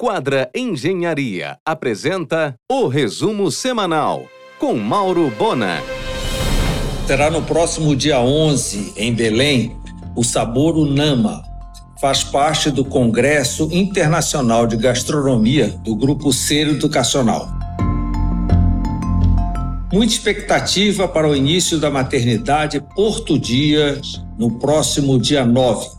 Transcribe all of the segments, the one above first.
Quadra Engenharia apresenta o resumo semanal com Mauro Bona. Será no próximo dia 11, em Belém, o Sabor Unama. Faz parte do Congresso Internacional de Gastronomia do Grupo Ser Educacional. Muita expectativa para o início da maternidade Porto Dias no próximo dia 9.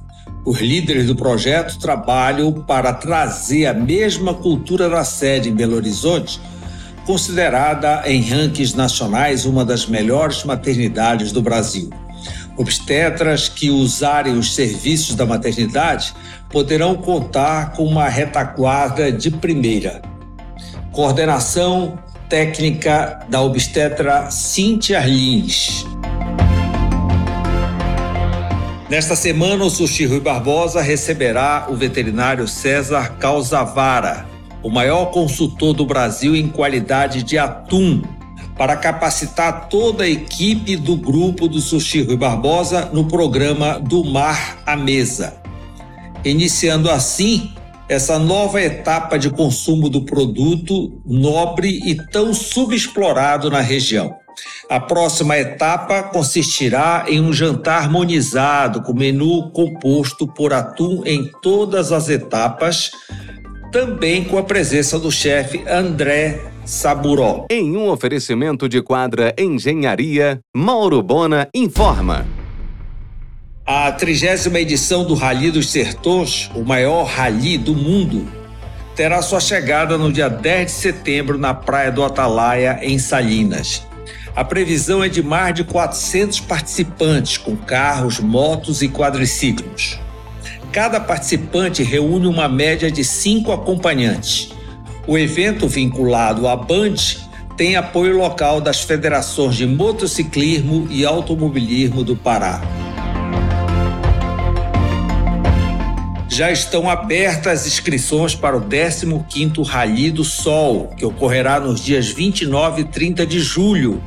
Os líderes do projeto trabalham para trazer a mesma cultura da sede em Belo Horizonte, considerada em rankings nacionais uma das melhores maternidades do Brasil. Obstetras que usarem os serviços da maternidade poderão contar com uma retaguarda de primeira. Coordenação técnica da obstetra Cíntia Lins. Nesta semana, o Sushi Rui Barbosa receberá o veterinário César Calzavara, o maior consultor do Brasil em qualidade de atum, para capacitar toda a equipe do grupo do Sushi Rui Barbosa no programa Do Mar à Mesa. Iniciando assim essa nova etapa de consumo do produto nobre e tão subexplorado na região. A próxima etapa consistirá em um jantar harmonizado com menu composto por atum em todas as etapas, também com a presença do chefe André Saburó. Em um oferecimento de quadra Engenharia, Mauro Bona informa. A trigésima edição do Rally dos Sertões, o maior rally do mundo, terá sua chegada no dia 10 de setembro na Praia do Atalaia, em Salinas. A previsão é de mais de 400 participantes, com carros, motos e quadriciclos. Cada participante reúne uma média de cinco acompanhantes. O evento vinculado à Band tem apoio local das federações de motociclismo e automobilismo do Pará. Já estão abertas as inscrições para o 15º Rally do Sol, que ocorrerá nos dias 29 e 30 de julho,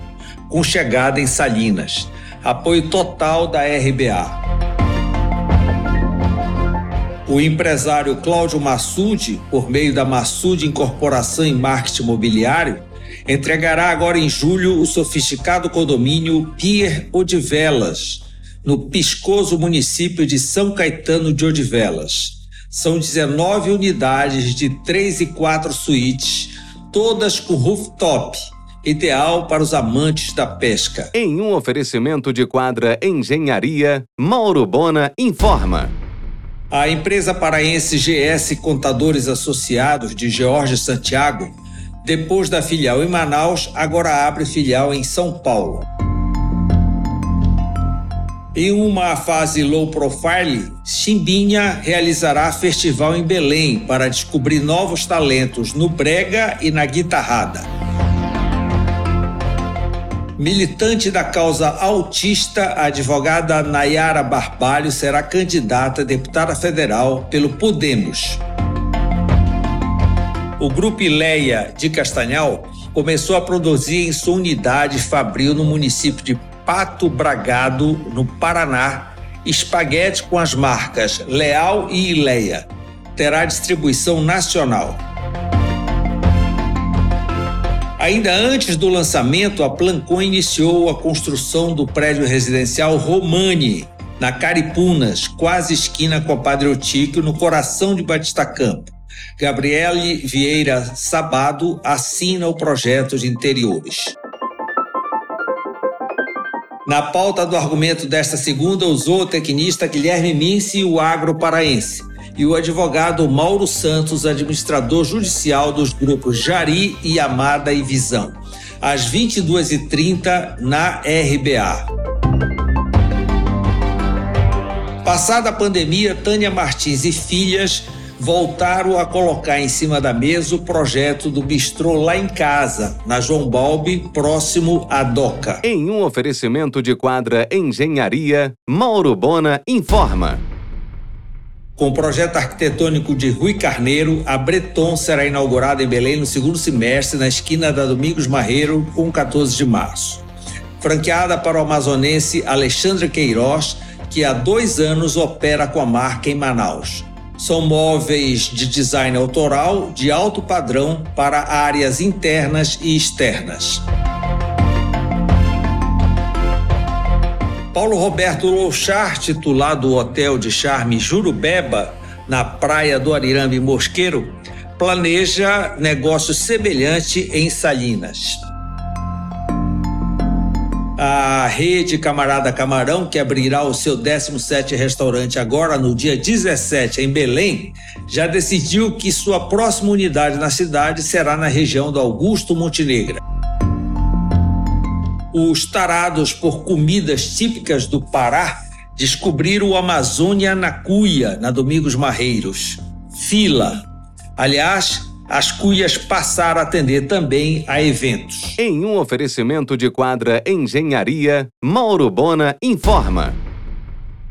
com chegada em Salinas. Apoio total da RBA. O empresário Cláudio Massude, por meio da Massude Incorporação em Marketing Imobiliário, entregará agora em julho o sofisticado condomínio Pier Odivelas, no piscoso município de São Caetano de Odivelas. São 19 unidades de 3 e 4 suítes, todas com rooftop, ideal para os amantes da pesca. Em um oferecimento de quadra Engenharia, Mauro Bona informa. A empresa paraense GS Contadores Associados de Jorge Santiago, depois da filial em Manaus, agora abre filial em São Paulo. Em uma fase low profile, Chimbinha realizará festival em Belém para descobrir novos talentos no brega e na guitarrada. Militante da causa autista, a advogada Nayara Barbalho será candidata a deputada federal pelo Podemos. O grupo Ileia de Castanhal começou a produzir em sua unidade fabril no município de Pato Bragado, no Paraná, espaguete com as marcas Leal e Ileia. Terá distribuição nacional. Ainda antes do lançamento, a Plancon iniciou a construção do prédio residencial Romani, na Caripunas, quase esquina com a Padre Otíquio, no coração de Batista Campo. Gabriele Vieira Sabado assina o projeto de interiores. Na pauta do argumento desta segunda, usou o tecnista Guilherme Mince o agro paraense, e o advogado Mauro Santos, administrador judicial dos grupos Jari, e Amada e Visão, às 22h30 na RBA. Passada a pandemia, Tânia Martins e filhas voltaram a colocar em cima da mesa o projeto do bistrô lá em casa, na João Balbi, próximo à Doca. Em um oferecimento de quadra Engenharia, Mauro Bona informa. Com o projeto arquitetônico de Rui Carneiro, a Breton será inaugurada em Belém no segundo semestre, na esquina da Domingos Marreiro, com 14 de março. Franqueada para o amazonense Alexandre Queiroz, que há dois anos opera com a marca em Manaus. São móveis de design autoral de alto padrão para áreas internas e externas. Paulo Roberto Louchar, titular do Hotel de Charme Jurubeba, na praia do Arirambe Mosqueiro, planeja negócio semelhante em Salinas. A rede Camarada Camarão, que abrirá o seu 17 restaurante agora no dia 17 em Belém, já decidiu que sua próxima unidade na cidade será na região do Augusto Montenegro. Os tarados por comidas típicas do Pará descobriram o Amazônia na Cuia, na Domingos Marreiros. Fila. Aliás, as cuias passaram a atender também a eventos. Em um oferecimento de quadra Engenharia, Mauro Bona informa.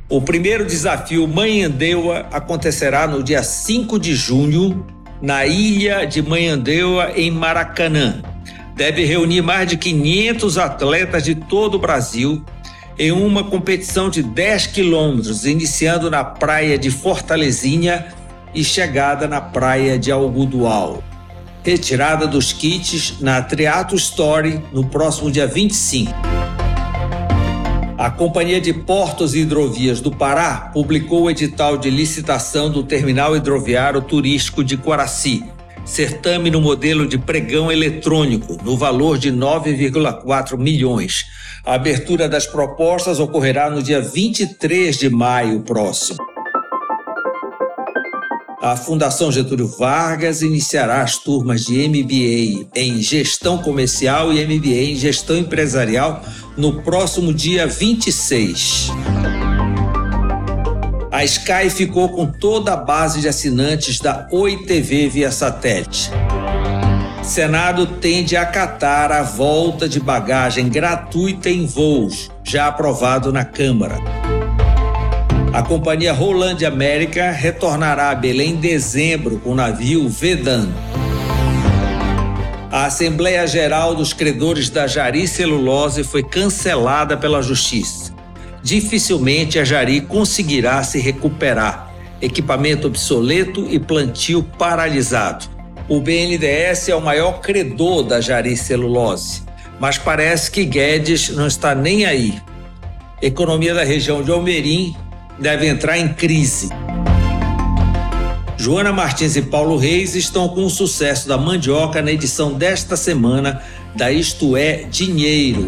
O primeiro desafio Manhandeua acontecerá no dia 5 de junho, na ilha de Manhandeua, em Maracanã. Deve reunir mais de 500 atletas de todo o Brasil em uma competição de 10 quilômetros, iniciando na praia de Fortalezinha e chegada na praia de Algodual. Retirada dos kits na Triato Story no próximo dia 25. A Companhia de Portos e Hidrovias do Pará publicou o edital de licitação do Terminal Hidroviário Turístico de Quaraci, certame no modelo de pregão eletrônico, no valor de 9,4 milhões. A abertura das propostas ocorrerá no dia 23 de maio próximo a Fundação Getúlio Vargas iniciará as turmas de MBA em Gestão Comercial e MBA em Gestão Empresarial no próximo dia 26. A Sky ficou com toda a base de assinantes da Oi TV via satélite. Senado tende a acatar a volta de bagagem gratuita em voos, já aprovado na Câmara. A companhia Roland América retornará a Belém em dezembro com o navio Vedan. A Assembleia Geral dos Credores da Jari Celulose foi cancelada pela Justiça. Dificilmente a Jari conseguirá se recuperar. Equipamento obsoleto e plantio paralisado. O BNDES é o maior credor da Jari Celulose, mas parece que Guedes não está nem aí. Economia da região de Almerim deve entrar em crise. Joana Martins e Paulo Reis estão com o sucesso da mandioca na edição desta semana da Isto é Dinheiro.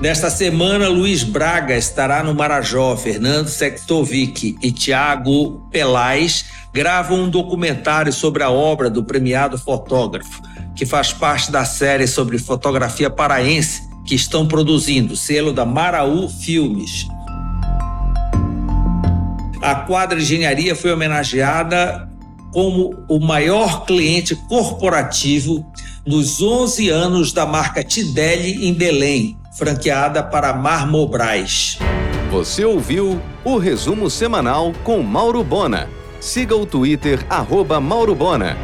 Nesta semana, Luiz Braga estará no Marajó, Fernando Sextovic e Tiago Pelais gravam um documentário sobre a obra do premiado fotógrafo, que faz parte da série sobre fotografia paraense que estão produzindo, selo da Maraú Filmes. A Quadra Engenharia foi homenageada como o maior cliente corporativo nos 11 anos da marca Tidelli em Belém, franqueada para Marmobras. Você ouviu o resumo semanal com Mauro Bona. Siga o Twitter, arroba Mauro Bona.